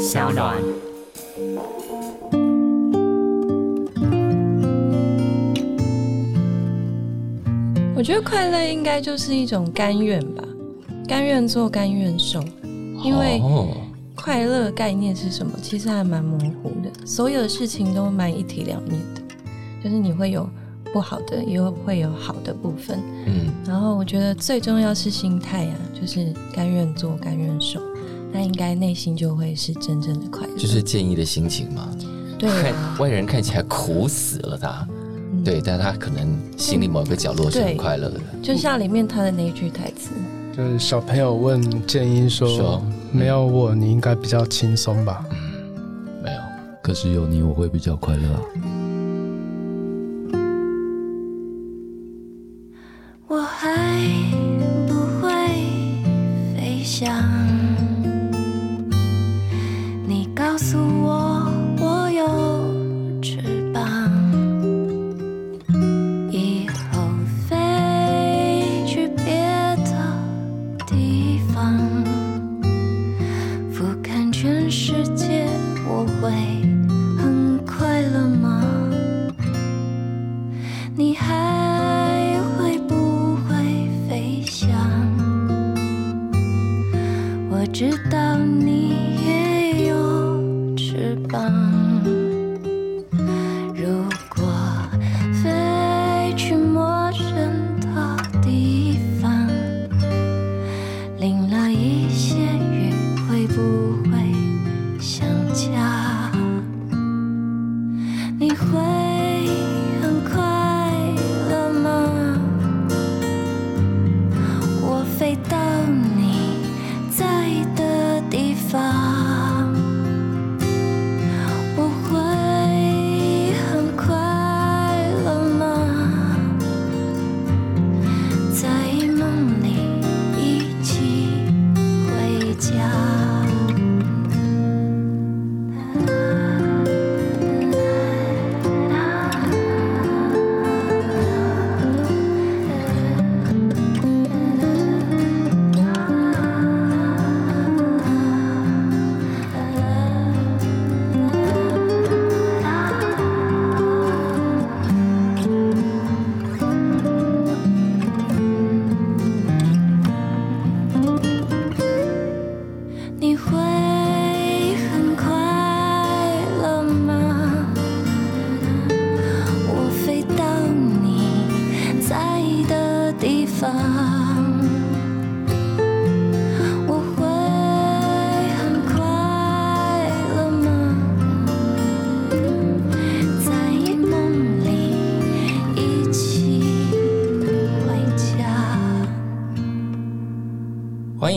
小暖。我觉得快乐应该就是一种甘愿吧，甘愿做，甘愿受。因为哦，快乐概念是什么？其实还蛮模糊的，所有的事情都蛮一体两面的，就是你会有不好的，也会有好的部分。嗯，然后我觉得最重要是心态啊，就是甘愿做，甘愿受，那应该内心就会是真正的快乐。就是建议的心情嘛。对啊，外人看起来苦死了他，嗯对，但他可能心里某个角落是很快乐的。就像里面他的那一句台词，就是小朋友问建议说说：“没有我，你应该比较轻松吧嗯没有，可是有你，我会比较快乐啊。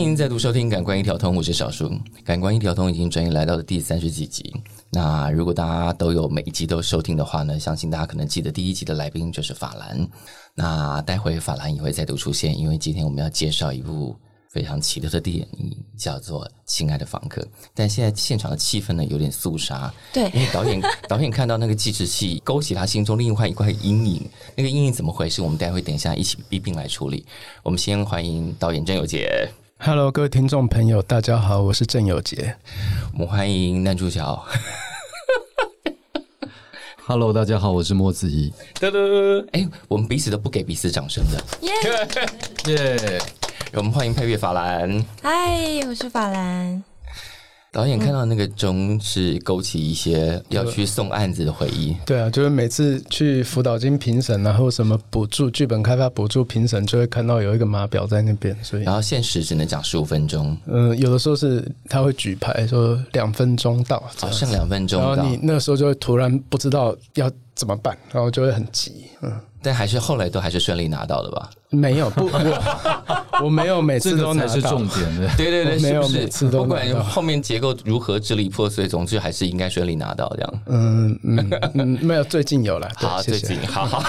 迎再度收听《感官一条通》，我是小叔。《感官一条通》已经转眼来到了第三十几集。那如果大家都有每一集都收听的话呢，相信大家可能记得第一集的来宾就是法兰。那待会法兰也会再度出现，因为今天我们要介绍一部非常奇特的电影，叫做《亲爱的房客》。但现在现场的气氛呢有点肃杀，对因为导演导演看到那个计时器勾起他心中另外一块阴影，那个阴影怎么回事？我们待会等一下一起一并来处理。我们先欢迎导演郑有杰。？”Hello，各位听众朋友，大家好，我是郑有杰。我们欢迎男主角，Hello，大家好，我是莫子怡。噔噔，哎，我们彼此都不给彼此掌声的。耶！耶、我们欢迎配乐法兰嗨，我是法兰。导演，看到那个钟是勾起一些要去送案子的回忆。对啊，就是每次去辅导金评审然后什么补助剧本开发补助评审，就会看到有一个码表在那边，所以然后限时只能讲十五分钟，嗯、有的时候是他会举牌说两分钟到，好，样剩两分钟到然后你，那时候就会突然不知道要怎么办，然后就会很急。嗯，但还是后来都还是顺利拿到的吧？没有不，我我没有每次都拿到个才是重点的。对对对，没有是不是？每次都不管后面结构如何支离破碎，总之还是应该顺利拿到这样。嗯嗯嗯，没有，最近有了。好，最近好好。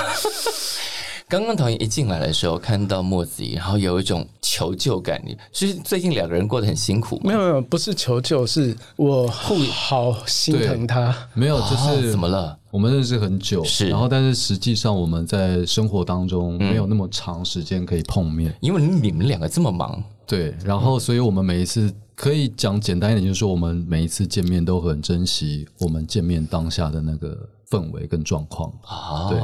刚刚导演一进来的时候，看到莫子怡，然后有一种求救感。其实最近两个人过得很辛苦？没有没有，不是求救，是我好心疼他。没有，就是、哦怎么了？我们认识很久，是然后但是实际上我们在生活当中没有那么长时间可以碰面，因为你们两个这么忙，对，然后所以我们每一次可以讲简单一点，就是说我们每一次见面都很珍惜我们见面当下的那个氛围跟状况。啊，对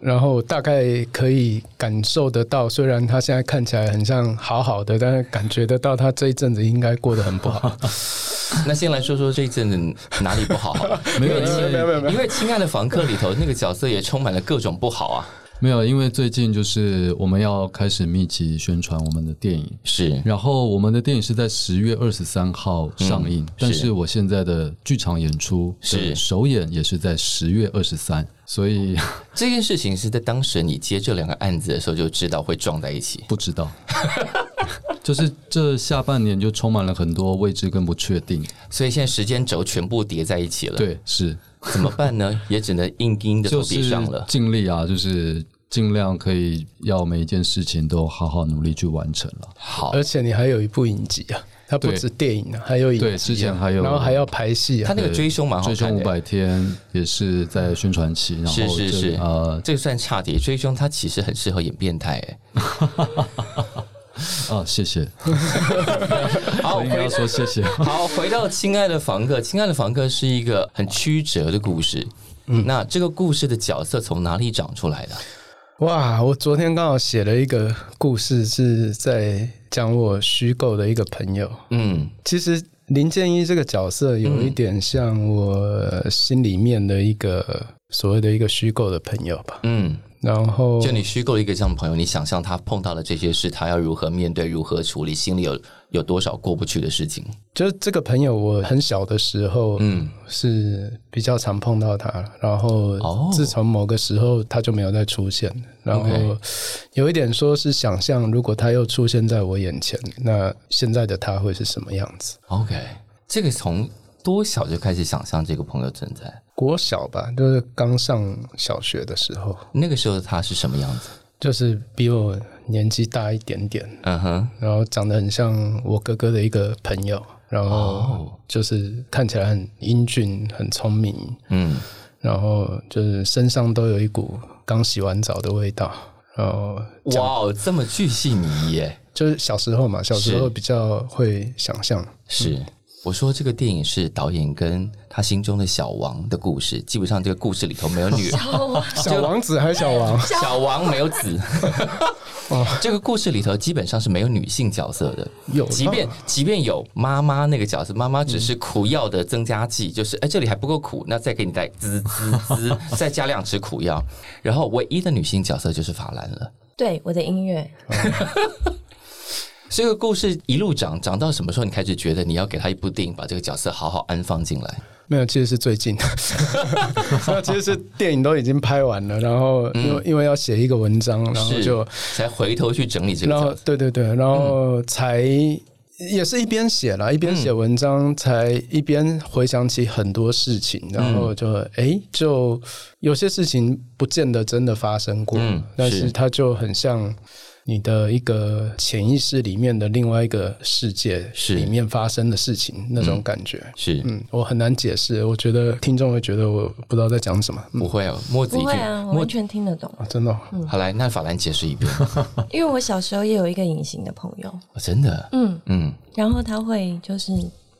然后大概可以感受得到，虽然他现在看起来很像好好的，但是感觉得到他这一阵子应该过得很不好。那先来说说这一阵子哪里不好 没有没有没有因为《亲爱的房客》里头那个角色也充满了各种不好啊。没有，因为最近就是我们要开始密集宣传我们的电影，是。然后我们的电影是在十月二十三号上映，但是我现在的剧场演出是。首演也是在十月二十三，所以 这件事情是在当时你接这两个案子的时候就知道会撞在一起。不知道。就是这下半年就充满了很多未知跟不确定，所以现在时间轴全部叠在一起了，，对，是怎么办呢？也只能硬盯着头就是皮上了。尽力啊，就是尽量可以要每一件事情都好好努力去完成了。好，而且你还有一部影集啊，它不止电影啊，还有影集、啊。对之前还有然后还要拍戏啊他。那个追凶蛮好看的。追凶五百天也是在宣传期，然后这是是是，呃这个算差点。追凶他其实很适合演变态，哎，啊，谢谢，好，我应该要说谢谢。好，回到《亲爱的房客》，《亲爱的房客》是一个很曲折的故事。嗯，那这个故事的角色从哪里长出来的？哇，我昨天刚好写了一个故事，是在讲我虚构的一个朋友。嗯，其实林建一这个角色有一点像我心里面的一个所谓的一个虚构的朋友吧。嗯，然后就你虚构一个这样的朋友，你想象他碰到了这些事，他要如何面对，如何处理，心里有有多少过不去的事情？就是这个朋友，我很小的时候，嗯，是比较常碰到他，然后哦自从某个时候他就没有再出现，然后有一点说是想象，如果他又出现在我眼前，那现在的他会是什么样子？OK，这个从多小就开始想象这个朋友存在？国小吧，就是刚上小学的时候，那个时候的他是什么样子？就是比我年纪大一点点，嗯哼，然后长得很像我哥哥的一个朋友，然后哦。就是看起来很英俊、很聪明，嗯，然后就是身上都有一股刚洗完澡的味道，然后哇哦，这么巨细靡耶！就是小时候嘛，小时候比较会想象，是，我说这个电影是导演跟他心中的小王的故事，基本上这个故事里头没有女 人，小王子还是小王？小王没有子。这个故事里头基本上是没有女性角色的，有即便即便有妈妈那个角色，妈妈只是苦药的增加剂，就是哎这里还不够苦，那再给你再滋滋滋，再加两匙苦药。然后唯一的女性角色就是法兰了。对我的音乐，这个故事一路长长到什么时候？你开始觉得你要给他一部电影，把这个角色好好安放进来？没有，其实是最近，那其实是电影都已经拍完了，然后因为、因为要写一个文章，然后就才回头去整理这个然后。对对对，然后才、也是一边写了，一边写文章，才一边回想起很多事情，然后就哎，就有些事情不见得真的发生过，但是它就很像。你的一个潜意识里面的另外一个世界是。里面发生的事情，那种感觉，是，嗯，我很难解释，我觉得听众会觉得我不知道在讲什么，嗯。不会哦，墨子一句不会啊，我完全听得懂，啊真的哦、好来，那法兰解释一遍。因为我小时候也有一个隐形的朋友，哦真的，嗯，嗯，然后他会就是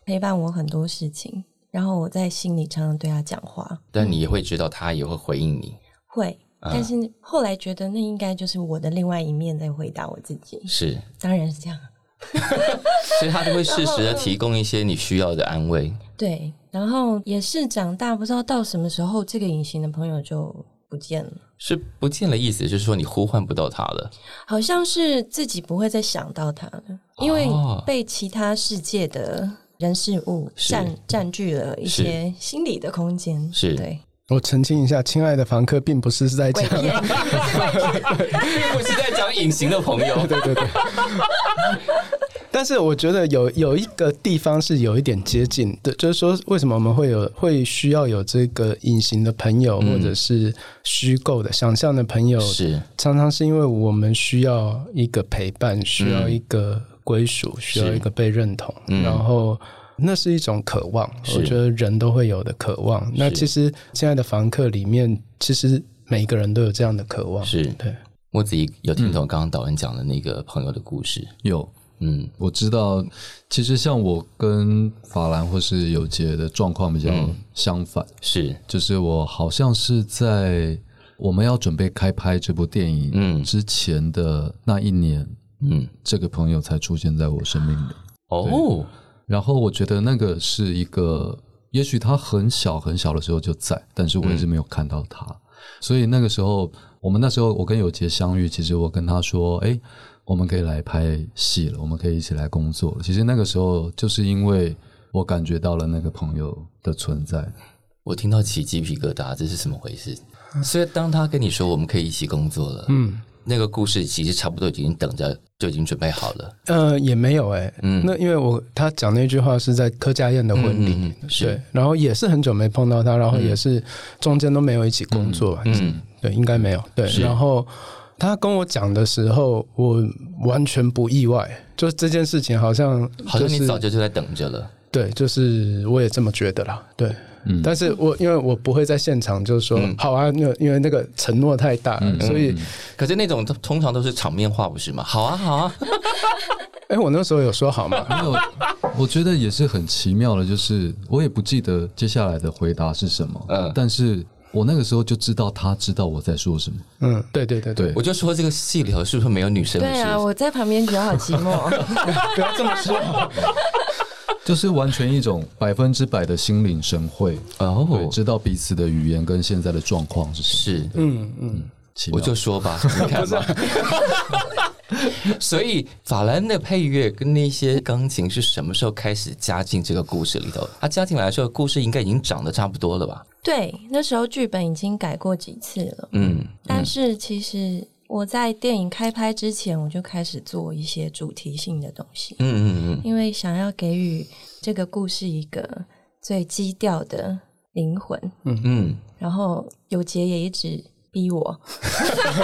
陪伴我很多事情，然后我在心里常常对他讲话，但你也会知道他也会回应你，会，但是后来觉得那应该就是我的另外一面在回答我自己，是，当然是这样，所以他都会适时的提供一些你需要的安慰。对，然后也是长大不知道到什么时候，这个隐形的朋友就不见了。是不见了意思，就是说你呼唤不到他了。好像是自己不会再想到他了，因为哦被其他世界的人事物占占据了一些心理的空间。是对，我澄清一下，亲爱的房客并不是在讲，并不是在讲隐形的朋友，对对对。但是我觉得有有一个地方是有一点接近的，就是说为什么我们会有会需要有这个隐形的朋友，或者是虚构的、想象的朋友，是。常常是因为我们需要一个陪伴，需要一个归属，需要一个被认同，然后。那是一种渴望，我觉得人都会有的渴望。那其实亲爱的房客里面，其实每一个人都有这样的渴望。是。对，我自己有听懂刚刚导演讲的那个朋友的故事？有。嗯。我知道，其实像我跟法兰或是有杰的状况比较相反，是。就是我好像是在我们要准备开拍这部电影嗯。之前的那一年，嗯。这个朋友才出现在我生命里。哦然后我觉得那个是一个，也许他很小很小的时候就在，但是我一直没有看到他。所以那个时候，我们那时候我跟有杰相遇，其实我跟他说：“哎，我们可以来拍戏了，我们可以一起来工作了。”其实那个时候就是因为我感觉到了那个朋友的存在。我听到起鸡皮疙瘩，这是什么回事？所以当他跟你说我们可以一起工作了，嗯，那个故事其实差不多已经等着，就已经准备好了。呃，也没有哎、嗯那因为我他讲那句话是在柯家燕的婚礼，对，然后也是很久没碰到他，然后也是中间都没有一起工作，嗯，对，应该没有，对，然后他跟我讲的时候，我完全不意外，就是这件事情好像、就是、好像你早就就在等着了。对，就是我也这么觉得啦，对。嗯但是我因为我不会在现场就说、好啊，因为因为那个承诺太大了，所以可是那种通常都是场面话，不是吗？好啊，好啊，哎、我那时候有说好吗？没有，我觉得也是很奇妙的，就是我也不记得接下来的回答是什么，嗯但是我那个时候就知道他知道我在说什么。嗯，对对对对，我就说这个戏里头是不是没有女生？对啊，我在旁边觉得好寂寞。不要这么说。就是完全一种百分之百的心领神会，对，哦，知道彼此的语言跟现在的状况是什么。是，嗯嗯，我就说吧，你看吧。所以法兰的配乐跟那些钢琴是什么时候开始加进这个故事里头？它加进来的时候，故事应该已经长得差不多了吧？对，那时候剧本已经改过几次了，嗯，但是其实我在电影开拍之前，我就开始做一些主题性的东西，嗯嗯嗯，因为想要给予这个故事一个最基调的灵魂。嗯，然后有杰也一直逼我，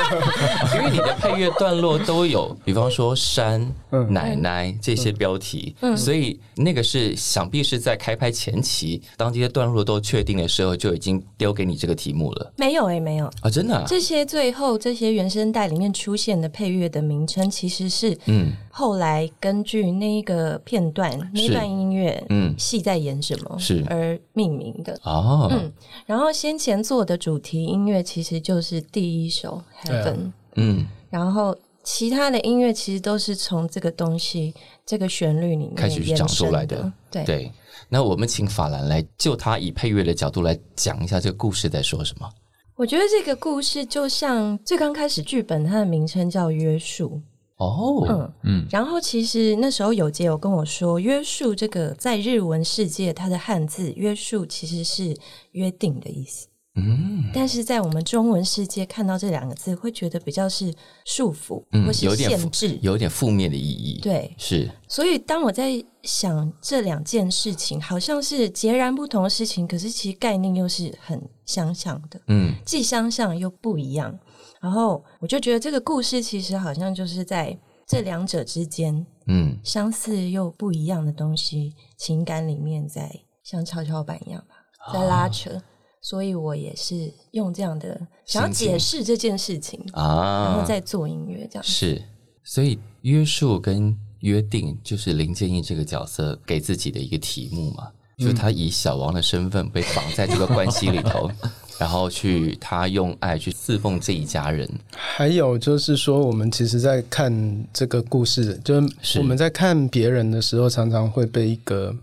因为你的配乐段落都有，比方说山、嗯。奶奶这些标题，所以那个是想必是在开拍前期，当这些段落都确定的时候，就已经丢给你这个题目了。没有哎、没有。啊！真的、啊，这些最后这些原声带里面出现的配乐的名称，其实是嗯。后来根据那一个片段、那段音乐，嗯。戏在演什么是。而命名的。哦，嗯，然后先前做的主题音乐其实就是第一首《Heaven》，嗯，然后其他的音乐其实都是从这个东西、这个旋律里面开始去长出来的。对。那我们请法兰来就他以配乐的角度来讲一下这个故事在说什么。我觉得这个故事就像最刚开始剧本，它的名称叫《约束》。哦，嗯。嗯。然后其实那时候有杰有跟我说，约束这个在日文世界，它的汉字约束其实是约定的意思。嗯但是在我们中文世界看到这两个字，会觉得比较是束缚、嗯或是有点限制。有点负面的意义。，对，是所以当我在想这两件事情，好像是截然不同的事情，可是其实概念又是很相像的，嗯既相像又不一样。然后我就觉得这个故事其实好像就是在这两者之间嗯相似又不一样的东西，情感里面在像跷跷板一样吧，在拉扯。所以我也是用这样的想要解释这件事情啊，然啊后，再做音乐这样。是，所以约束跟约定就是林建义这个角色给自己的一个题目嘛，就是他以小王的身份被绑在这个关系里头，然后去他用爱去侍奉这一家人。还有就是说，我们其实，在看这个故事，就是是我们在看别人的时候，常常会被一个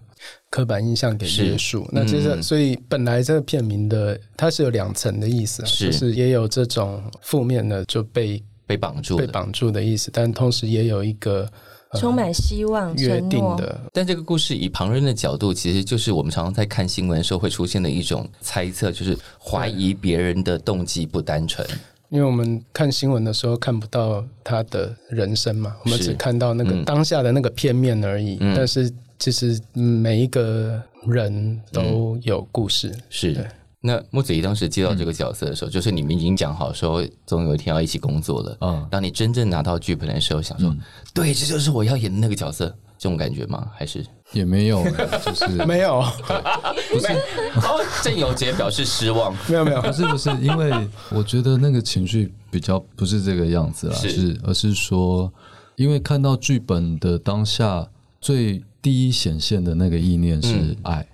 刻板印象给约束。那其实，嗯所以本来这个片名的它是有两层的意思啊，是就是也有这种负面的就被被绑住，被绑住的意思，但同时也有一个充满希望、约。定的。但这个故事以旁人的角度，其实就是我们常常在看新闻的时候会出现的一种猜测，就是怀疑别人的动机不单纯。因为我们看新闻的时候看不到他的人生嘛，我们只看到那个嗯当下的那个片面而已。嗯但是其实嗯每一个人都有故事。是对。那木子怡当时接到这个角色的时候，就是你们已经讲好说，总有一天要一起工作了。嗯当你真正拿到剧本的时候，想说，对，这就是我要演的那个角色，这种感觉吗？还是？也没有，就是 没有，不是哦，郑有杰表示失望。没有，没有不。是不是，因为我觉得那个情绪比较不是这个样子啦，是是而是说，因为看到剧本的当下，最第一显现的那个意念是爱，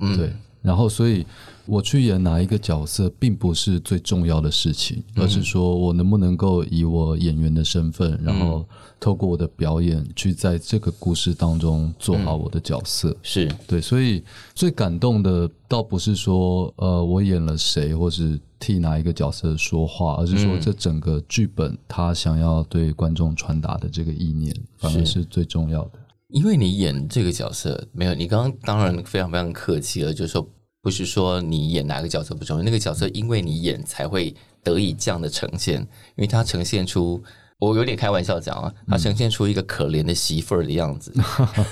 嗯。对。然后，所以我去演哪一个角色，并不是最重要的事情，而是说我能不能够以我演员的身份，然后透过我的表演，去在这个故事当中做好我的角色。是。对，所以最感动的倒不是说呃我演了谁，或是替哪一个角色说话，而是说这整个剧本他想要对观众传达的这个意念，反而是最重要的。因为你演这个角色没有，你刚刚当然非常非常客气了，就是说不是说你演哪个角色不重要，那个角色因为你演才会得以这样的呈现，因为它呈现出我有点开玩笑讲啊，它呈现出一个可怜的媳妇儿的样子，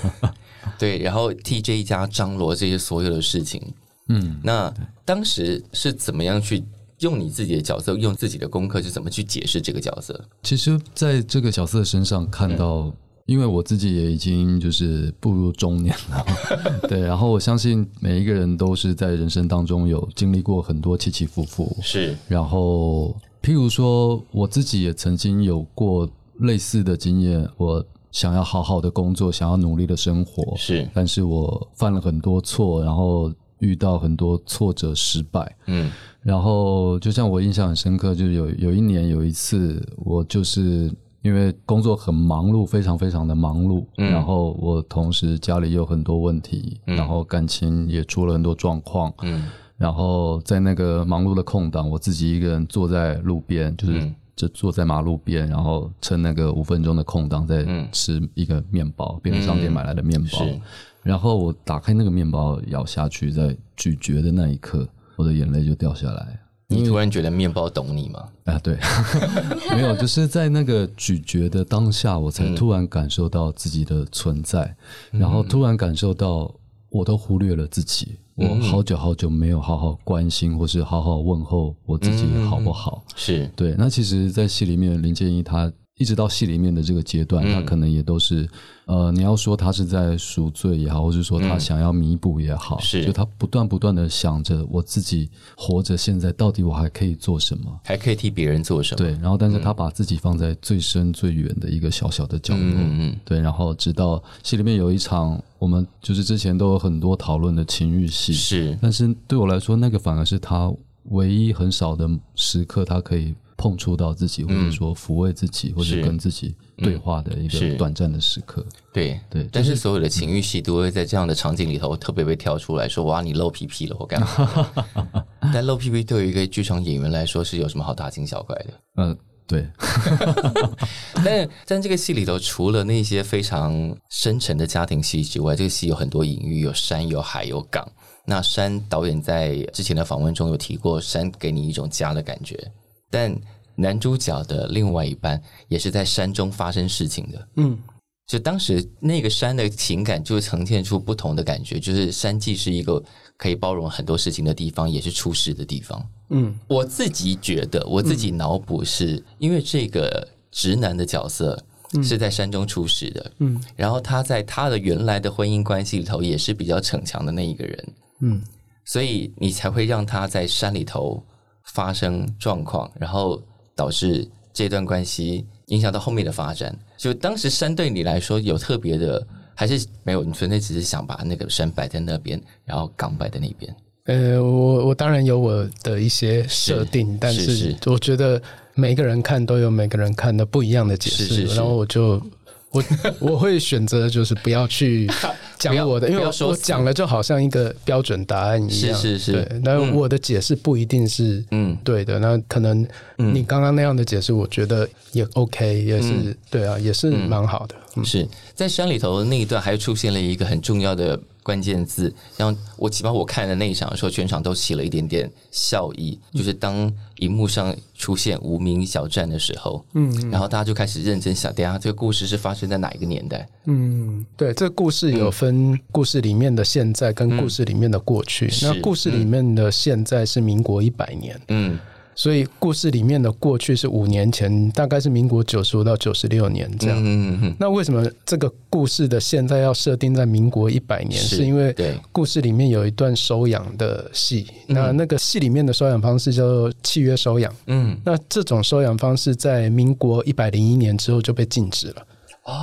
对，然后替这一家张罗这些所有的事情，嗯，那当时是怎么样去用你自己的角色，用自己的功课，是怎么去解释这个角色？其实在这个角色身上看到，因为我自己也已经就是步入中年了，对，然后我相信每一个人都是在人生当中有经历过很多起起伏伏，是。然后譬如说我自己也曾经有过类似的经验，我想要好好的工作，想要努力的生活，是，但是我犯了很多错，然后遇到很多挫折、失败，嗯。然后就像我印象很深刻，就是有有一年有一次，我就是因为工作很忙碌，非常非常的忙碌，嗯。然后我同时家里有很多问题，然后感情也出了很多状况，嗯。然后在那个忙碌的空档，我自己一个人坐在路边，就是嗯。就坐在马路边，然后趁那个五分钟的空档在嗯。吃一个面包，便利商店买来的面包。是。然后我打开那个面包咬下去，在咀嚼的那一刻，我的眼泪就掉下来。你突然觉得面包懂你吗？啊，对，没有，就是在那个咀嚼的当下，我才突然感受到自己的存在，然后突然感受到我都忽略了自己，我好久好久没有好好关心或是好好问候我自己好不好。是对，那其实，在戏里面，林建一他一直到戏里面的这个阶段，他可能也都是，呃，你要说他是在赎罪也好，或是说他想要弥补也好，是就他不断不断的想着我自己活着，现在到底我还可以做什么？还可以替别人做什么？对，然后但是他把自己放在最深最远的一个小小的角落，嗯嗯对，然后直到戏里面有一场，我们就是之前都有很多讨论的情欲戏，是但是对我来说，那个反而是他唯一很少的时刻，他可以碰触到自己，或者说抚慰自己，或者跟自己对话的一是个短暂的时刻。对对但是所有的情欲戏都会在这样的场景里头特别被挑出来说：“哇，你露屁屁了，我干嘛？” 但露屁屁对于一个剧场演员来说是有什么好大惊小怪的？呃，对，但但这个戏里头，除了那些非常深沉的家庭戏之外，这个戏有很多隐喻，有山、有海、有港。那山导演在之前的访问中有提过，山给你一种家的感觉。但男主角的另外一半也是在山中发生事情的，嗯，就当时那个山的情感就呈现出不同的感觉，就是山既是一个可以包容很多事情的地方，也是出事的地方。嗯，我自己觉得，我自己脑补是、因为这个直男的角色是在山中出事的，嗯，然后他在他的原来的婚姻关系里头也是比较逞强的那一个人，嗯，所以你才会让他在山里头发生状况，然后导致这段关系影响到后面的发展。就当时山对你来说有特别的，还是没有？你纯粹只是想把那个山摆在那边，然后港摆在那边。呃，我我当然有我的一些设定，但是是我觉得每个人看都有每个人看的不一样的解释，是是是然后我就我 我会选择就是不要去 讲我的，因为说我讲了就好像一个标准答案一样，是是是。对，但我的解释不一定是嗯。对的，那可能你刚刚那样的解释，我觉得也 OK，也是、对啊，也是蛮好的，嗯。是在山里头那一段，还出现了一个很重要的关键字，然后我起码我看的那一场的时候，全场都起了一点点笑意，就是当荧幕上出现无名小站的时候，嗯，然后大家就开始认真想，等下这个故事是发生在哪一个年代？嗯，对，这个故事有分故事里面的现在跟故事里面的过去。是那故事里面的现在是民国一百年，嗯，所以故事里面的过去是五年前，大概是民国九十五到九十六年这样。嗯嗯嗯，那为什么这个故事的现在要设定在民国一百年？是是因为故事里面有一段收养的戏，那那个戏里面的收养方式叫做契约收养。嗯，那这种收养方式在民国一百零一年之后就被禁止了。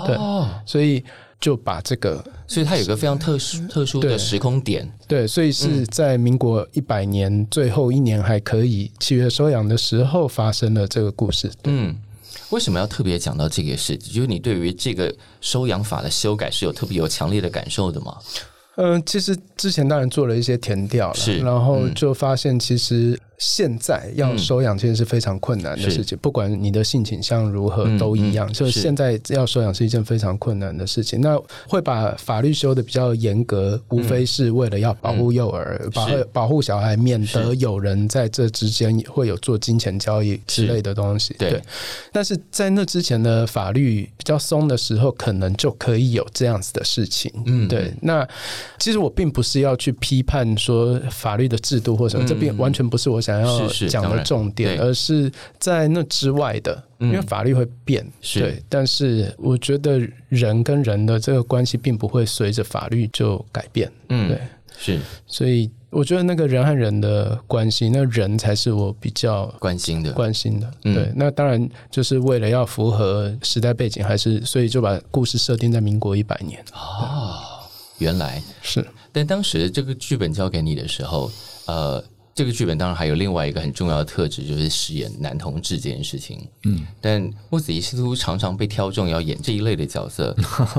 对哦，所以就把这个所以它有个非常特殊特殊的时空点，对，所以是在民国一百年最后一年还可以契约收养的时候发生了这个故事。嗯。为什么要特别讲到这个事？就是你对于这个收养法的修改是有特别有强烈的感受的吗？嗯，其实之前当然做了一些填调了，是然后嗯就发现其实现在要收养其实是非常困难的事情，不管你的性倾向如何嗯都一样，嗯就是现在要收养是一件非常困难的事情。那会把法律修的比较严格，无非是为了要保护幼儿，保护保护小孩，免得有人在这之间会有做金钱交易之类的东西。对但是在那之前的法律比较松的时候，可能就可以有这样子的事情。嗯对。那其实我并不是要去批判说法律的制度或什么，嗯这并完全不是我想要是是讲的重点，对而是在那之外的。因为法律会变，是对，但是我觉得人跟人的这个关系并不会随着法律就改变，嗯，对，是所以我觉得那个人和人的关系，那人才是我比较关心的，关心的。嗯对，那当然就是为了要符合时代背景，还是所以就把故事设定在民国一百年。哦，原来。是，但当时这个剧本交给你的时候，呃，这个剧本当然还有另外一个很重要的特质，就是饰演男同志这件事情。嗯，但莫子仪似乎常常被挑中要演这一类的角色。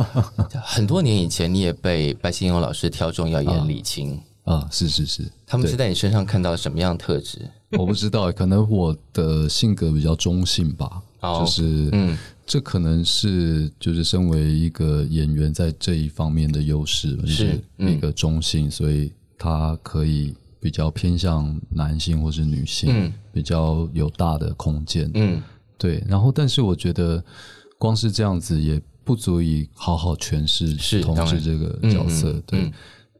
很多年以前，你也被白先勇老师挑中要演李青，啊，是是是，他们是在你身上看到什么样的特质？我不知道，可能我的性格比较中性吧，哦就是嗯这可能是就是身为一个演员在这一方面的优势，就是嗯一个中性，所以他可以比较偏向男性或是女性，嗯。比较有大的空间，嗯。对。然后，但是我觉得光是这样子也不足以好好诠释同是当然志这个角色，对。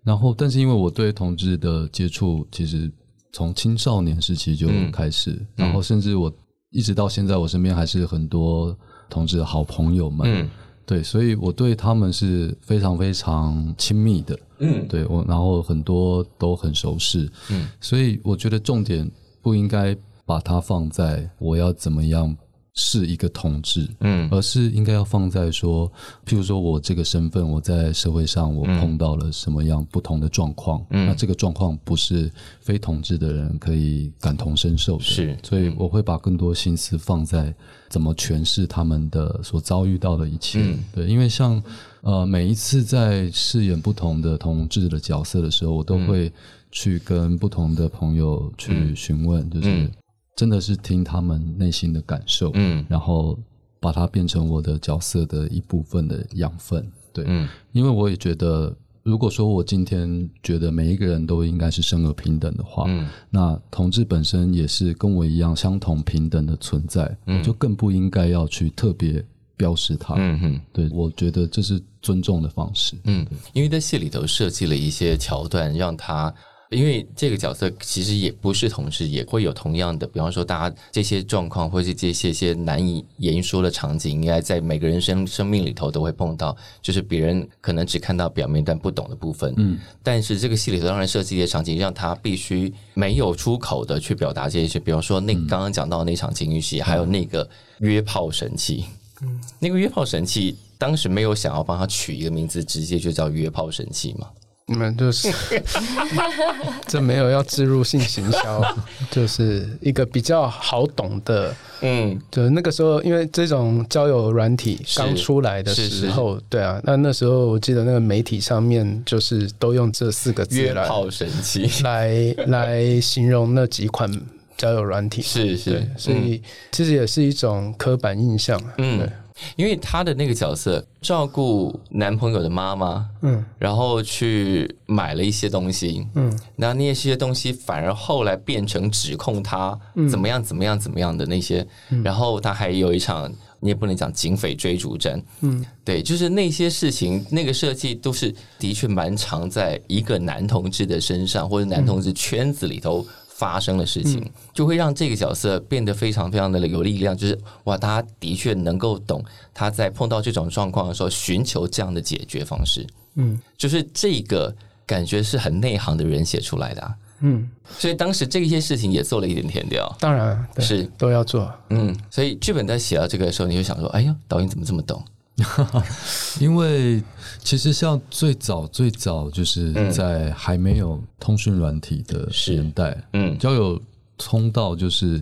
然后，但是因为我对同志的接触，其实从青少年时期就嗯开始，然后甚至我一直到现在，我身边还是很多同志的好朋友们，嗯对，所以我对他们是非常非常亲密的，嗯。对我，然后很多都很熟识，嗯，所以我觉得重点不应该把它放在我要怎么样是一个同志，嗯。而是应该要放在说，譬如说我这个身份，我在社会上我碰到了什么样不同的状况，嗯。那这个状况不是非同志的人可以感同身受的，是。所以我会把更多心思放在怎么诠释他们的所遭遇到的一切。嗯。对，因为像呃每一次在饰演不同的同志的角色的时候，我都会去跟不同的朋友去询问，就是嗯真的是听他们内心的感受，嗯然后把它变成我的角色的一部分的养分。对，嗯因为我也觉得，如果说我今天觉得每一个人都应该是生而平等的话，嗯那同志本身也是跟我一样相同平等的存在，嗯就更不应该要去特别标识他。嗯嗯对，我觉得这是尊重的方式。嗯，因为在戏里头设计了一些桥段，让他。因为这个角色其实也不是同事，也会有同样的，比方说大家这些状况，或是这些些难以言说的场景，应该在每个人生生命里头都会碰到，就是别人可能只看到表面但不懂的部分。嗯，但是这个戏里头当然设计一些场景，让他必须没有出口的去表达这些，比方说那刚刚讲到的那场情欲戏，还有那个约炮神器。嗯，那个约炮神器当时没有想要帮他取一个名字，直接就叫约炮神器嘛。你们就是 这没有要植入性行销，就是一个比较好懂的。嗯，就那个时候，因为这种交友软体刚出来的是时候，对啊，那那时候我记得那个媒体上面就是都用这四个字来约炮神器来 来形容那几款交友软体。是是，，所以其实也是一种刻板印象啊。嗯对，因为他的那个角色照顾男朋友的妈妈，嗯然后去买了一些东西，嗯，那那些东西反而后来变成指控他怎么样怎么样怎么样的那些，然后他还有一场。你也不能讲警匪追逐战，嗯，对，就是那些事情，那个设计都是的确蛮常在一个男同志的身上或者男同志圈子里头发生的事情，就会让这个角色变得非常非常的有力量。就是哇，他的确能够懂他在碰到这种状况的时候，寻求这样的解决方式。嗯就是这个感觉是很内行的人写出来的、啊，嗯，所以当时这些事情也做了一点填调。当然是都要做。嗯，所以剧本在写到这个的时候，你就想说：“哎呀，导演怎么这么懂？” 因为其实像最早最早就是在还没有通讯软体的年代，嗯。交友通道就是，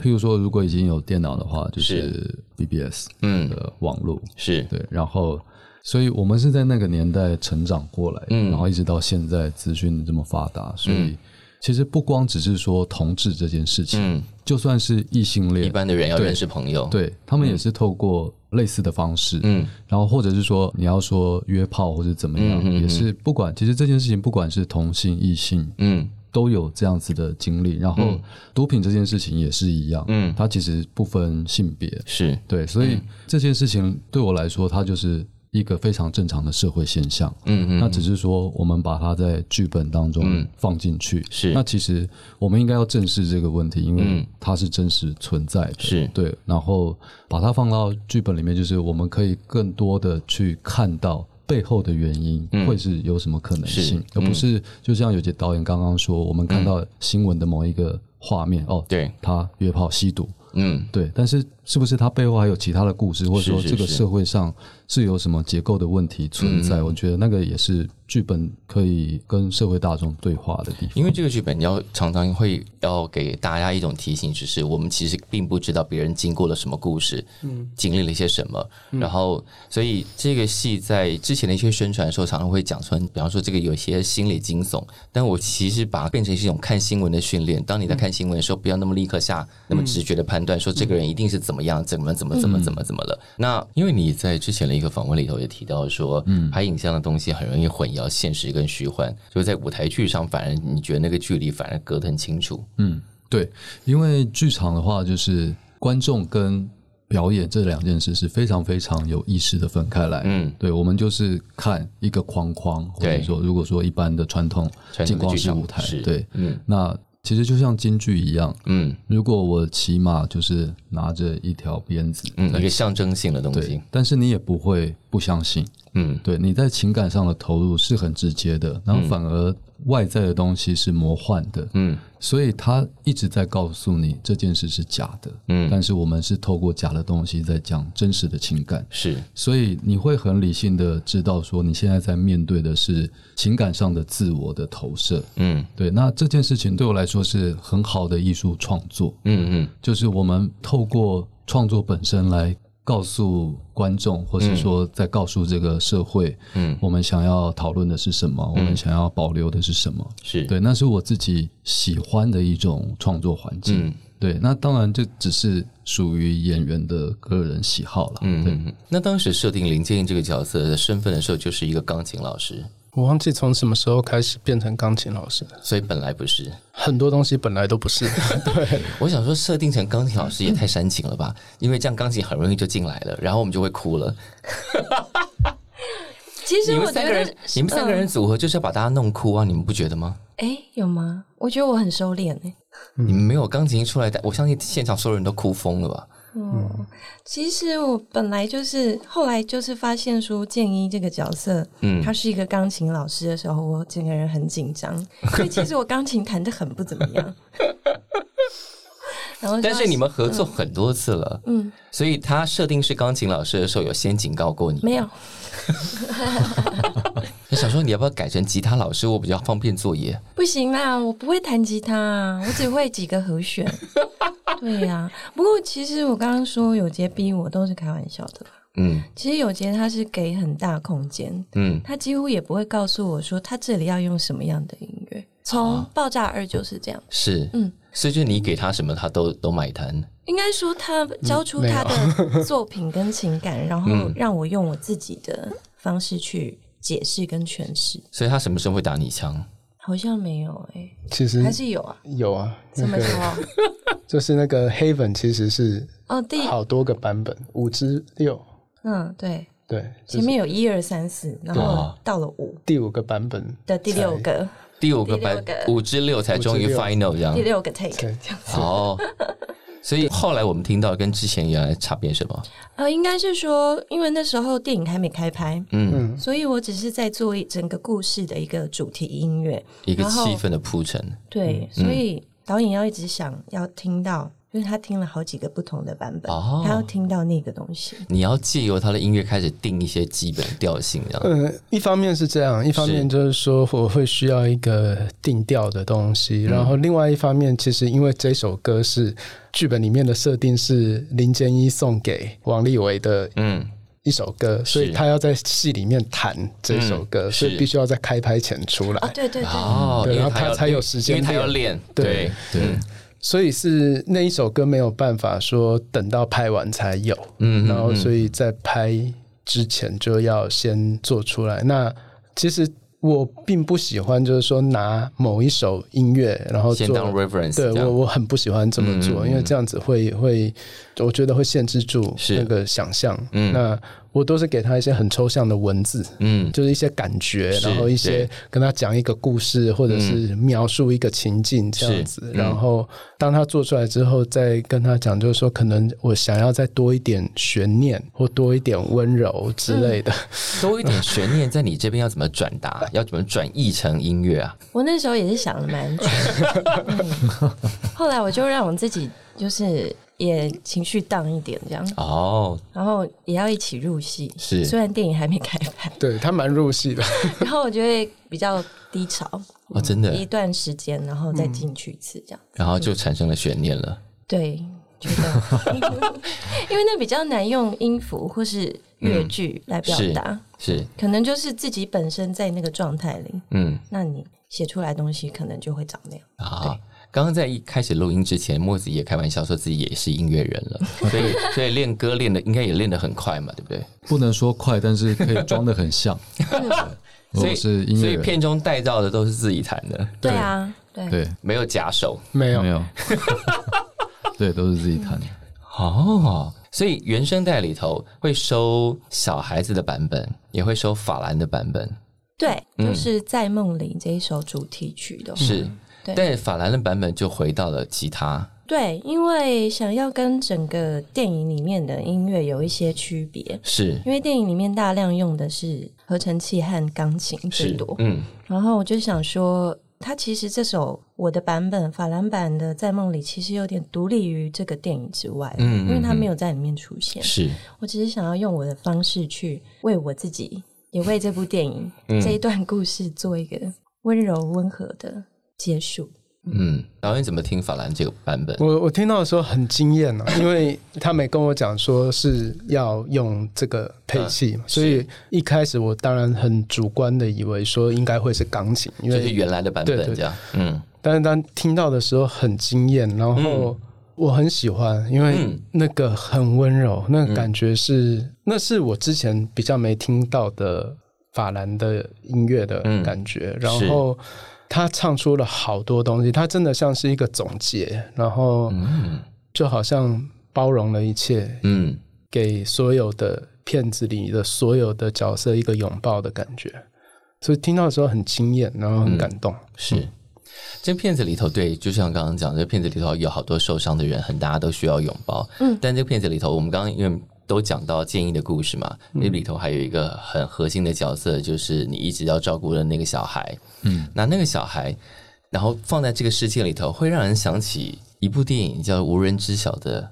譬如说，如果已经有电脑的话，就是 BBS 嗯。的网络，是。对，然后，所以我们是在那个年代成长过来，嗯。然后一直到现在资讯这么发达，所以其实不光只是说同志这件事情，嗯，就算是异性恋，一般的人要对认识朋友，，对他们也是透过类似的方式，嗯。然后或者是说你要说约炮或者怎么样，嗯嗯嗯。也是不管其实这件事情不管是同性异性嗯。都有这样子的经历，然后嗯。毒品这件事情也是一样，嗯。它其实不分性别，是，对，所以这件事情对我来说，它就是一个非常正常的社会现象。嗯嗯，那只是说，我们把它在剧本当中嗯放进去。是那其实我们应该要正视这个问题，因为嗯它是真实存在的。是对，然后把它放到剧本里面，就是我们可以更多的去看到。背后的原因嗯会是有什么可能性，而嗯不是就像有些导演刚刚说，我们看到新闻的某一个画面，哦，对，他约炮吸毒，嗯对，但是是不是它背后还有其他的故事，或者说这个社会上是有什么结构的问题存在？嗯我觉得那个也是剧本可以跟社会大众对话的地方。因为这个剧本，你要常常会要给大家一种提醒，就是我们其实并不知道别人经过了什么故事，嗯，经历了一些什么，然后所以这个戏在之前的一些宣传的时候，常常会讲说，比方说这个有些心理惊悚，但我其实把它变成是一种看新闻的训练。当你在看新闻的时候，不要那么立刻下那么直觉的判断，说这个人一定是怎么样，怎么怎么怎么怎么怎么了。那因为你在之前的一个访问里头也提到说，嗯，拍影像的东西很容易混淆现实跟虚幻，就是在舞台剧上，反而你觉得那个距离反而隔得很清楚。嗯，对，因为剧场的话，就是观众跟表演这两件事是非常非常有意识的分开来。嗯对，我们就是看一个框框，或者说，如果说一般的传统镜光式舞台是，对，嗯那其实就像京剧一样，嗯如果我骑马就是拿着一条鞭子，嗯，在一个象征性的东西。，但是你也不会不相信，嗯。对，你在情感上的投入是很直接的，然后反而外在的东西是魔幻的，嗯。所以他一直在告诉你这件事是假的，嗯。但是我们是透过假的东西在讲真实的情感，是。所以你会很理性的知道说你现在在面对的是情感上的自我的投射，嗯。对，那这件事情对我来说是很好的艺术创作，嗯嗯就是我们透过创作本身来告诉观众，或是说在告诉这个社会，嗯我们想要讨论的是什么，我们想要保留的是什么。是对，那是我自己喜欢的一种创作环境。嗯对，那当然这只是属于演员的个人喜好了。嗯嗯。那当时设定林建英这个角色的身份的时候，就是一个钢琴老师，我忘记从什么时候开始变成钢琴老师，所以本来不是。很多东西本来都不是。对，我想说，设定成钢琴老师也太煽情了吧？因为这样钢琴很容易就进来了，然后我们就会哭了。其实你我觉得们三个人，你们三个人组合就是要把大家弄哭啊！你们不觉得吗？哎、有吗？我觉得我很收敛哎、你们没有钢琴出来，我相信现场所有人都哭疯了吧？哦，其实我本来就是后来就是发现说建一这个角色，嗯他是一个钢琴老师的时候，我整个人很紧张，所以其实我钢琴弹的很不怎么样。然后但是你们合作很多次了，嗯所以他设定是钢琴老师的时候，有先警告过你。没有，我想说，你要不要改成吉他老师？我比较方便作业。不行啦，我不会弹吉他啊，我只会几个和弦。对呀、不过其实我刚刚说有杰逼我都是开玩笑的啦。嗯其实有杰他是给很大空间，嗯，他几乎也不会告诉我说他这里要用什么样的音乐。从爆炸二就是这样，是，嗯，所以就你给他什么，他都都买单。应该说他交出他的作品跟情感，然后让我用我自己的方式去解释跟诠释。所以他什么时候会打你枪？好像没有哎、其实还是有啊？有啊，怎么？就是那个 Haven 其实是 哦，第好多个版本，五之六，嗯对，对，就是前面有一二三四，然后到了五第五个版本的第六个第五个班第六个五至六才终于 final 这样第。六个 take 这样子。哦，所以后来我们听到跟之前原来差别什么？呃，应该是说，因为那时候电影还没开拍，嗯，所以我只是在做一整个故事的一个主题音乐。一个气氛的铺陈。对，所以导演要一直想要听到就是他听了好几个不同的版本，哦。他要听到那个东西。你要借由他的音乐开始定一些基本调性，这样。嗯，一方面是这样，一方面就是说我会需要一个定调的东西，然后另外一方面，其实因为这首歌是剧本里面的设定是林建一送给王力维的嗯，一首歌，所以他要在戏里面弹这首歌，嗯所以必须要在开拍前出来。哦，对对对，哦，然后他才有时间因为他要练练。对对所以是那一首歌没有办法说等到拍完才有，嗯然后所以以在拍之前就要先做出来。那其实我并不喜欢，就是说拿某一首音乐然后做对我我很不喜欢这么做，因为这样子会会，我觉得会限制住那个想象。嗯。那我都是给他一些很抽象的文字，嗯就是一些感觉，然后一些跟他讲一个故事，或者是描述一个情境这样子。嗯然后当他做出来之后，再跟他讲，就是说可能我想要再多一点悬念，或多一点温柔之类的。多一点悬念，在你这边要怎么转达？要怎么转译成音乐啊？我那时候也是想了蛮久，嗯 后来我就让我自己就是也情绪荡一点这样，哦，然后也要一起入戏。是虽然电影还没开拍，对他蛮入戏的，然后我觉得比较低潮哦，真的一，段时间，然后再进去一次这样。然后就产生了悬念了。对，觉得 因为那比较难用音符或是乐句来表达，是，可能就是自己本身在那个状态里，嗯那你写出来的东西可能就会长那样。啊。刚刚在一开始录音之前，墨子也开玩笑说自己也是音乐人了，所以所以练歌练的应该也练得很快嘛，对不对？不能说快，但是可以装的很像。所以是音乐所以，片中带到的都是自己弹的，对啊，对，对，没有假手没有没有，对，都是自己弹的。哦。所以原声带里头会收小孩子的版本，也会收法兰的版本，对，就是在梦里这一首主题曲的话，是。对。但法兰的版本就回到了吉他，对，因为想要跟整个电影里面的音乐有一些区别，是。因为电影里面大量用的是合成器和钢琴最是多，嗯。然后我就想说，它其实这首我的版本法兰版的《在梦里》其实有点独立于这个电影之外，嗯嗯。因为它没有在里面出现。是。我只是想要用我的方式去为我自己，也为这部电影、嗯。这一段故事做一个温柔温和的结束。嗯。导演怎么听法兰这个版本？我我听到的时候很惊艳啊，因为他没跟我讲说是要用这个配器嘛，所以一开始我当然很主观的以为说应该会是钢琴，因就是原来的版本这样，嗯但是当听到的时候很惊艳，然后我很喜欢，因为嗯那个很温柔，那个感觉是、那是我之前比较没听到的法兰的音乐的嗯感觉，然后。他唱出了好多东西，他真的像是一个总结，然后嗯就好像包容了一切，嗯，给所有的片子里的所有的角色一个拥抱的感觉，所以听到的时候很惊艳，然后很感动。是。这片子里头，对，就像刚刚讲，这片子里头有好多受伤的人，很大家都需要拥抱。嗯，但这个片子里头，我们刚刚因为都讲到建议的故事嘛，那里头还有一个很核心的角色，就是你一直要照顾的那个小孩。嗯，那那个小孩，然后放在这个世界里头，会让人想起一部电影叫《无人知晓的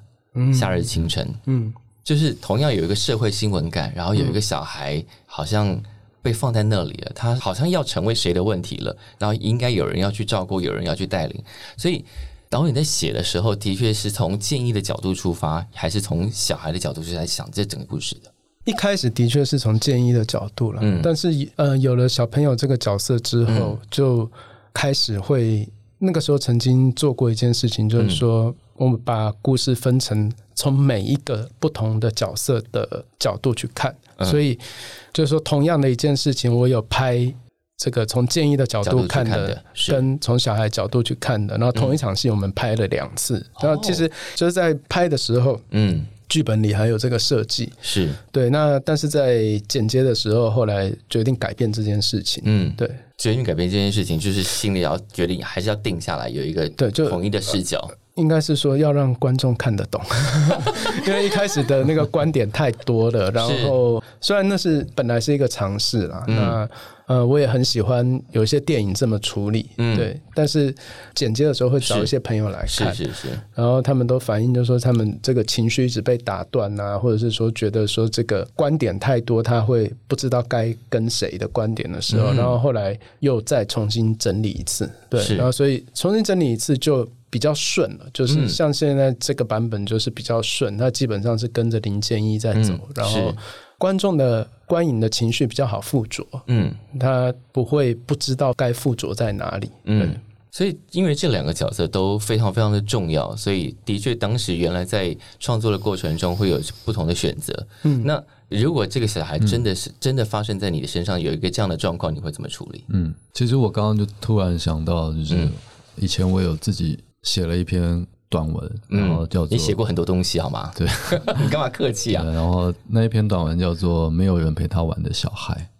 夏日清晨》。嗯，就是同样有一个社会新闻感，然后有一个小孩好像被放在那里了，他好像要成为谁的问题了，然后应该有人要去照顾，有人要去带领，所以。导演在写的时候，的确是从建议的角度出发，还是从小孩的角度去来想这整个故事的。一开始的确是从建议的角度了，嗯但是呃，有了小朋友这个角色之后，就开始会那个时候曾经做过一件事情，就是说我们把故事分成从每一个不同的角色的角度去看，嗯所以就是说同样的一件事情，我有拍。这个从建议的角角度看的，看的跟从小孩角度去看的，然后同一场戏我们拍了两次，然后其实就是在拍的时候，嗯，剧本里还有这个设计，是，对，那但是在剪接的时候，后来决定改变这件事情。嗯，对。决定改变这件事情，就是心里要决定，还是要定下来，有一个对就统一的视角。应该是说要让观众看得懂，因为一开始的那个观点太多了。然后虽然那是本来是一个尝试啦，那呃我也很喜欢有一些电影这么处理，嗯。对。但是剪接的时候会找一些朋友来看，是是是，然后他们都反映，就说他们这个情绪一直被打断啊，或者是说觉得说这个观点太多，他会不知道该跟谁的观点的时候，然后后来又再重新整理一次，对，然后所以重新整理一次就比较顺了，就是像现在这个版本就是比较顺，它基本上是跟着林建一在走，嗯然后是观众的观影的情绪比较好附着，嗯他不会不知道该附着在哪里，嗯。所以，因为这两个角色都非常非常的重要，所以的确，当时原来在创作的过程中会有不同的选择。嗯，那如果这个小孩真的是、真的发生在你的身上，有一个这样的状况，你会怎么处理？嗯，其实我刚刚就突然想到，就是嗯以前我有自己写了一篇短文，然后叫做嗯你写过很多东西好吗？对，你干嘛客气啊？然后那一篇短文叫做《没有人陪他玩的小孩》，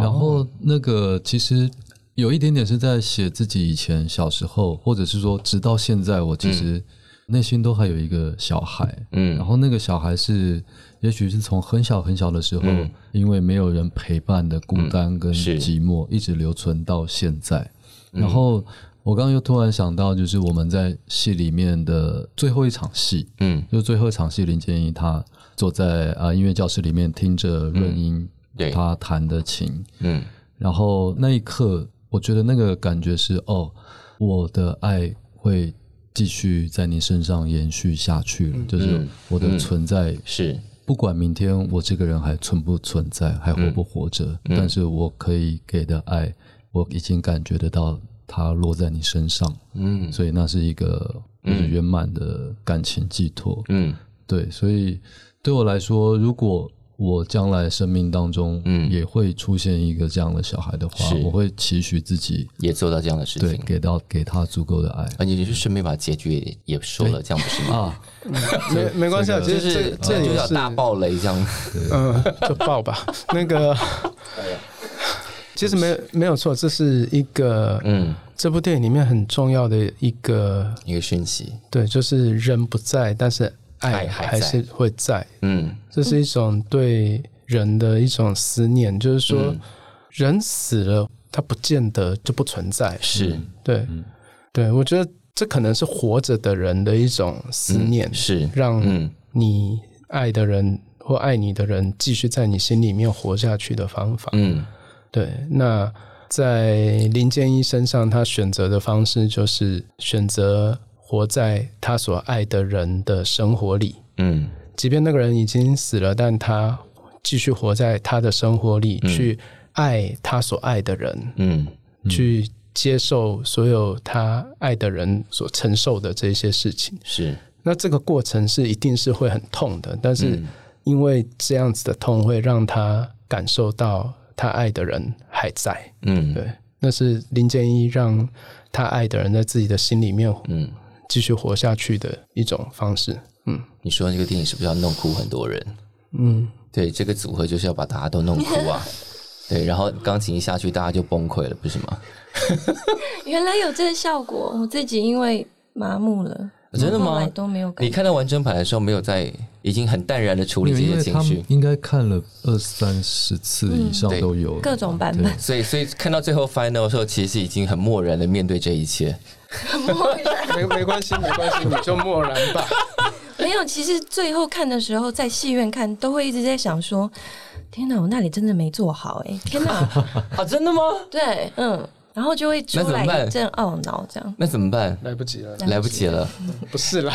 然后那个其实有一点点是在写自己以前小时候，或者是说直到现在，我其实内心都还有一个小孩，嗯然后那个小孩是，也许是从很小很小的时候，因为没有人陪伴的孤单跟寂寞，一直留存到现在。然后我刚刚又突然想到，就是我们在戏里面的最后一场戏，嗯，就是最后一场戏，林建一他坐在啊、音乐教室里面听着润英对。他弹的琴，嗯。然后那一刻，我觉得那个感觉是哦，我的爱会继续在你身上延续下去了，就是嗯我的存在，是。不管明天我这个人还存不存在，还活不活着，嗯。但是我可以给的爱，我已经感觉得到它落在你身上，嗯所以那是一个就是圆满的感情寄托。嗯对，所以对我来说，如果我将来生命当中，嗯也会出现一个这样的小孩的话是，我会期许自己，也做到这样的事对，情。给到给他足够的爱啊，你就是顺便把结局也也说了，这样不是吗？啊。没 没关系啊，其实就是这就叫大爆雷这样。嗯，就爆吧。那个，其实没没有错，这是一个嗯，这部电影里面很重要的一个，一个讯息。对，就是人不在，但是爱爱还是会在。嗯。这是一种对人的一种思念，就是说，嗯。人死了，他不见得就不存在。是。对，对，我觉得这可能是活着的人的一种思念，嗯。是。让嗯你爱的人或爱你的人继续在你心里面活下去的方法。嗯对，那在林建一身上，他选择的方式就是选择活在他所爱的人的生活里，嗯。即便那个人已经死了，但他继续活在他的生活里，去爱他所爱的人，嗯去接受所有他爱的人所承受的这些事情。是。那这个过程是一定是会很痛的，但是嗯。因为这样子的痛，会让他感受到他爱的人还在。嗯对，那是林建一让他爱的人在自己的心里面嗯。继续活下去的一种方式。嗯你说这个电影是不是要弄哭很多人？嗯，对，这个组合就是要把大家都弄哭啊。对，然后钢琴一下去，大家就崩溃了，不是吗？原来有这个效果，我自己因为麻木了，真的吗都没有。你看到完整版的时候，没有在已经很淡然的处理这些情绪们，应该看了二三十次以上都有了各种版本，所以所以看到最后 final 的时候，其实已经很漠然的面对这一切。没没关系，没关系，你就漠然吧。没有。其实最后看的时候，在戏院看，都会一直在想说：天哪，我那里真的没做好哎、天哪，啊，真的吗？对，嗯，然后就会出来那怎么办一阵懊恼，这样。那怎么办？来不及了，来不及了。不是啦。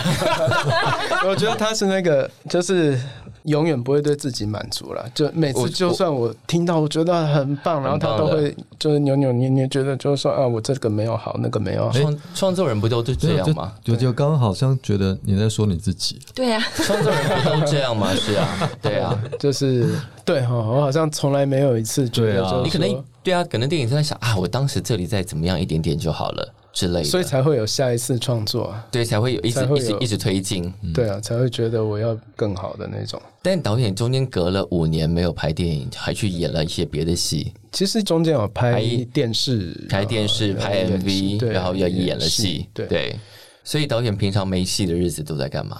我觉得他是那个，就是永远不会对自己满足了。就每次，就算我听到我觉得很棒，然后他都会就是扭扭捏捏，觉得就是说啊，我这个没有好，那个没有好。创创作人不都是这对样吗？就就刚刚好像觉得你在说你自己，对啊，创作人不都这样吗？是啊，对啊。就是对哈，我好像从来没有一次觉得你可能说对啊，可能电影在想啊，我当时这里再怎么样一点点就好了之类的，所以才会有下一次创作啊。对才会有一直有一直一直推进。对啊，才会觉得我要更好的那种。但导演中间隔了五年没有拍电影，还去演了一些别的戏，其实中间有拍拍电视、拍电视、呃拍 MV，然后又演了戏，对。对，所以导演平常没戏的日子都在干嘛？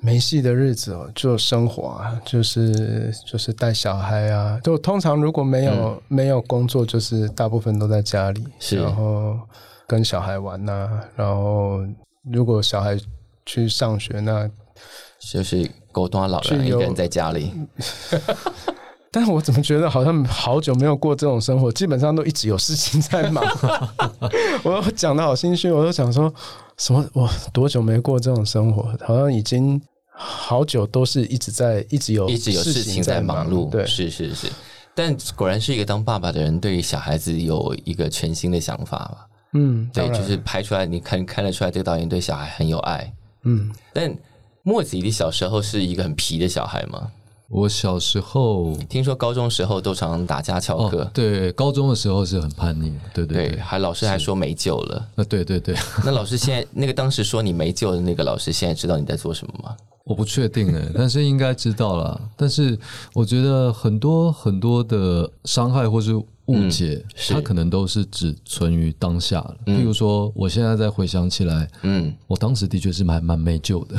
没戏的日子哦，就生活啊，就是就是带小孩啊。就通常如果没有、没有工作，就是大部分都在家里，是然后跟小孩玩呐、然后如果小孩去上学，那就是狗端老人一个人在家里，但是我怎么觉得好像好久没有过这种生活，基本上都一直有事情在忙。我讲的好心虚，我都想说什么？我多久没过这种生活？好像已经好久都是一直在一直有一直有事情在忙碌。对，是是是。但果然是一个当爸爸的人，对于小孩子有一个全新的想法吧？嗯，对，就是拍出来，你看看得出来，这个导演对小孩很有爱。嗯，但莫子仪的小时候是一个很皮的小孩吗？我小时候听说高中时候都常打架翘课，哦，对，高中的时候是很叛逆，对对对，对，还老师还说没救了。那对对对，那老师现在那个当时说你没救的那个老师，现在知道你在做什么吗？我不确定哎，但是应该知道啦。但是我觉得很多很多的伤害或是误解，是它可能都是只存于当下了。譬如说，我现在再回想起来，嗯，我当时的确是蛮蛮没救的，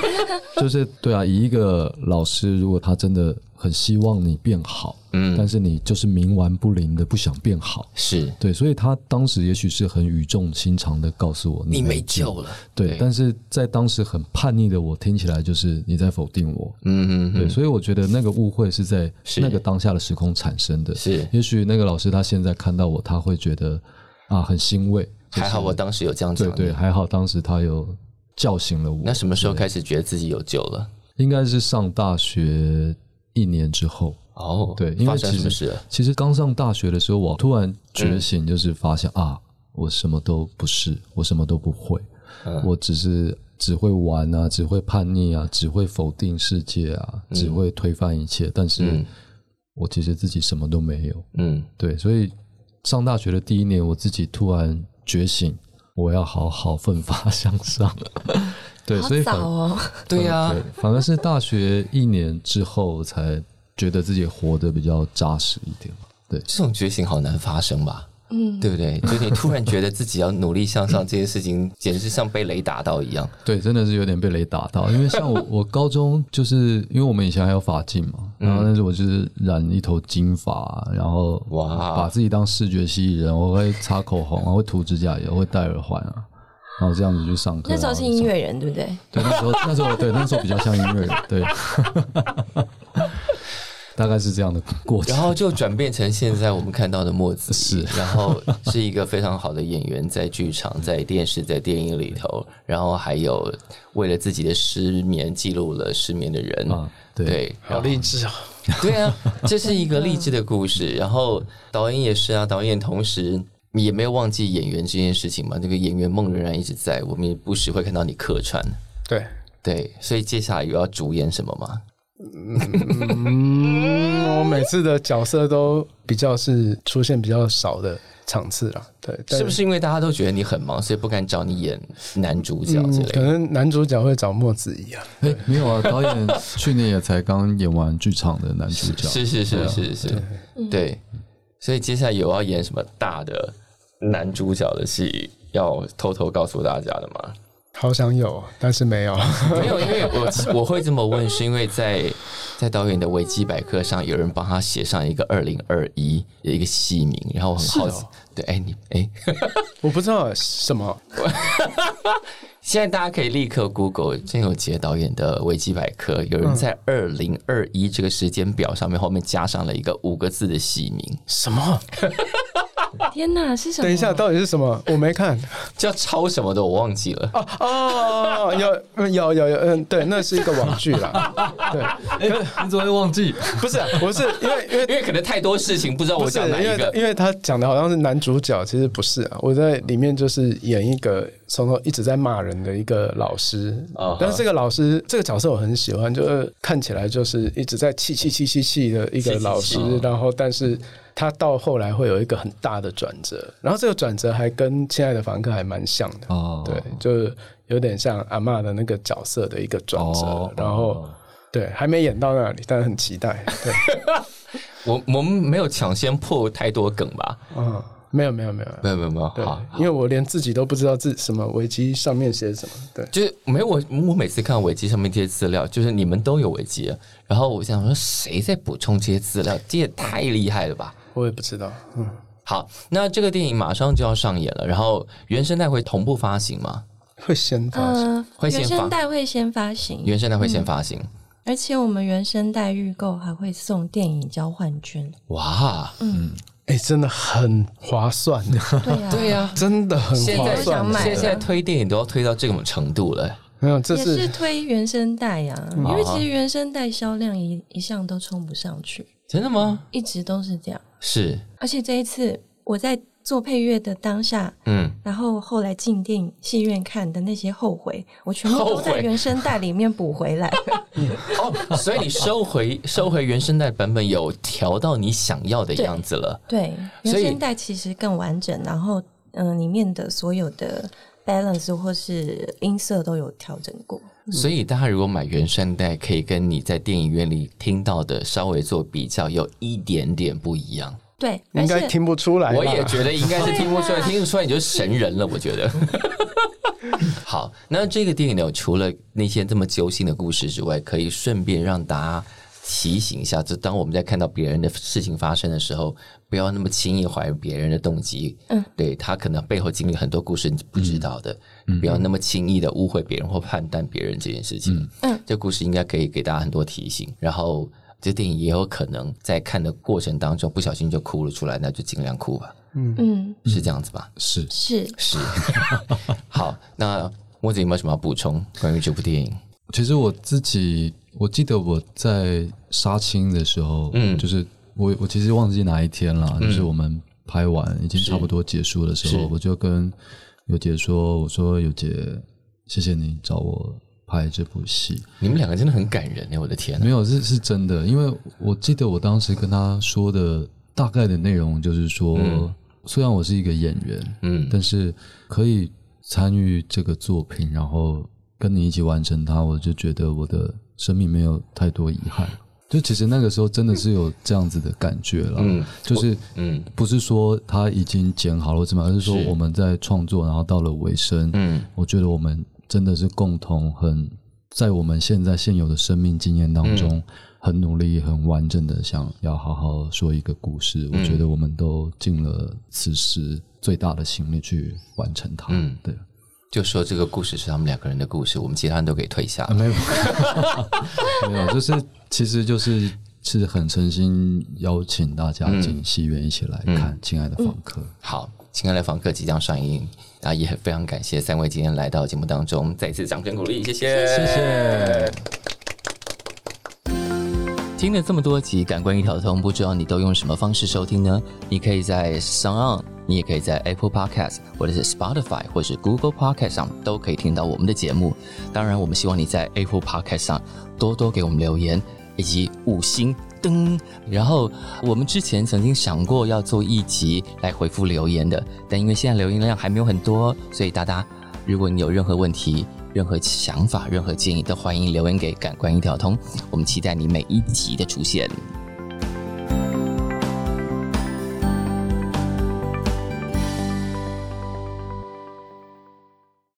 就是对啊，以一个老师，如果他真的很希望你变好，嗯但是你就是冥顽不灵的不想变好，是对，所以他当时也许是很语重心长的告诉我，你没救。了。对，对但是在当时很叛逆的我听起来就是你在否定我，嗯嗯对，所以我觉得那个误会是在那个当下的时空产生的。是也许那个老师他现在看到我，他会觉得啊很欣慰，就是还好我当时有这样。对对，还好当时他有叫醒了我。那什么时候开始觉得自己有救了？应该是上大学一年之后。哦，对，因发为其实生什么事了？其实刚上大学的时候，我突然嗯觉醒，就是发现、啊，我什么都不是，我什么都不会，嗯我只是只会玩啊，只会叛逆啊，只会否定世界啊，只会推翻一切，但是嗯我其实自己什么都没有。嗯，对，所以上大学的第一年，我自己突然觉醒，我要好好奋发向上。对，所以反哦，对呀、对，反而是大学一年之后才觉得自己活得比较扎实一点嘛。对，这种觉醒好难发生吧？嗯，对不对？就你突然觉得自己要努力向上，这件事情简直是像被雷打到一样。对，真的是有点被雷打到，因为像我，我高中就是因为我们以前还有发镜嘛，然后但是我就是染一头金发，然后哇把自己当视觉蜥蜴人，我会擦口红啊，会涂指甲油，会戴耳环啊，然后这样子去上课。那时候是音乐人，对不对？对，那时候那时候对那时候比较像音乐人，对，大概是这样的过程。然后就转变成现在我们看到的墨子是然后是一个非常好的演员，在剧场、在电视、在电影里头，然后还有为了自己的失眠记录了失眠的人，啊对对，好励志啊！对啊，这是一个励志的故事。然后导演也是啊，导演同时也没有忘记演员这件事情嘛，那个演员梦仍然一直在，我们也不时会看到你客串。对，对，所以接下来有要主演什么吗？嗯，我每次的角色都比较是出现比较少的场次了，对，是不是因为大家都觉得你很忙，所以不敢找你演男主角之嗯，可类的？能男主角会找墨子仪啊，哎，没有啊，导演去年也才刚演完剧场的男主角，是是是是是，对。所以接下来有要演什么大的男主角的戏，要偷偷告诉大家的吗？好想有，但是没有。没有，因为 我我会这么问，是因为在在导演的维基百科上，有人帮他写上一个二零二一的一个戏名，然后我很好奇，哦对，哎你哎，我不知道什么，现在大家可以立刻 Google 郑有杰导演的维基百科，有人在二零二一这个时间表上面后面加上了一个五个字的戏名，什么？天哪，是什么？等一下，到底是什么？我没看。叫抄什么的，我忘记了。哦哦，有嗯有有有，嗯，对，那是一个网剧啦。对，哎，你怎么会忘记？不是，不是，因为因为 因为可能太多事情，不知道我讲哪一个。因为他讲的好像是男主角，其实不是啊。我在里面就是演一个从头一直在骂人的一个老师啊哈但是这个老师这个角色我很喜欢，就是看起来就是一直在气气气气气的一个老师然后但是他到后来会有一个很大的转折，然后这个转折还跟《亲爱的房客》还蛮像的。哦，对，就是有点像阿嬷的那个角色的一个转折，哦然后对还没演到那里，但是很期待。对，我我们没有抢先破太多梗吧？嗯，没有没有没有，没有。没有没有，对好，，因为我连自己都不知道自什么维基上面写什么，对，就是没有我，我每次看到维基上面这些资料，就是你们都有维基，然后我想说谁在补充这些资料，这也太厉害了吧！我也不知道，嗯，好，那这个电影马上就要上演了，然后原声带会同步发行吗？会先发行，呃，原会先发？声带会先发行，原声带会先发行，而且我们原声带预购还会送电影交换券。哇，哎、真的很划算，对呀、对呀、真的很现在划算现在推电影都要推到这种程度了，没有，这也是是推原声带呀、因啊为其实原声带销量一一向都冲不上去，真的吗？一直都是这样。是，而且这一次我在做配乐的当下，嗯，然后后来进电影戏院看的那些后悔，我全部都在原声带里面补回来。哦，所以你收回 收回原声带版本，有调到你想要的样子了。对，原声带其实更完整，然后嗯、呃里面的所有的 balance 或是音色都有调整过。所以大家如果买原声带，可以跟你在电影院里听到的稍微做比较，有一点点不一样。对，应该听不出来。我也觉得应该是听不出来，听得出来你就是神人了。我觉得。好，那这个电影呢，除了那些这么揪心的故事之外，可以顺便让大家提醒一下，就当我们在看到别人的事情发生的时候，不要那么轻易怀疑别人的动机。嗯，对他可能背后经历很多故事你不知道的，不要那么轻易的误会别人或判断别人这件事情。嗯，这故事应该可以给大家很多提醒，然后。这电影也有可能在看的过程当中不小心就哭了出来，那就尽量哭吧，嗯。嗯。是这样子吧？是。是。是。好，那莫子有没有什么要补充关于这部电影？其实我自己，我记得我在杀青的时候，嗯。嗯，就是我我其实忘记哪一天了，就是我们拍完已经差不多结束的时候，我就跟有姐说，我说有姐，谢谢你找我拍这部戏，你们两个真的很感人哎，我的天没有是是真的，因为我记得我当时跟他说的大概的内容就是说，嗯。虽然我是一个演员，嗯。但是可以参与这个作品，然后跟你一起完成它，我就觉得我的生命没有太多遗憾。就其实那个时候真的是有这样子的感觉了，嗯。就是嗯。不是说他已经剪好了怎么样，而是说我们在创作，然后到了尾声，嗯。我觉得我们真的是共同很在我们现在现有的生命经验当嗯。中，很努力、很完整的想要好好说一个故事。嗯。我觉得我们都尽了此时最大的心力去完成它。嗯。对，就说这个故事是他们两个人的故事，我们其他人都给退下。啊、。没有，没有，就是其实就是是很诚心邀请大家进戏院一起来看《亲爱的访客》。好，亲爱的房客即将上映啊，也非常感谢三位今天来到节目当中，再次掌声鼓励，谢谢，谢谢。听了这么多集《感官一条通》，不知道你都用什么方式收听呢？你可以在 s o n On，你也可以在 Apple Podcast 或者是 Spotify 或者是 Google Podcast 上都可以听到我们的节目。当然，我们希望你在 Apple Podcast 上多多给我们留言以及五星嗯。然后，我们之前曾经想过要做一集来回复留言的，但因为现在留言量还没有很多，所以大家如果你有任何问题、任何想法、任何建议，都欢迎留言给感官一条通。我们期待你每一集的出现。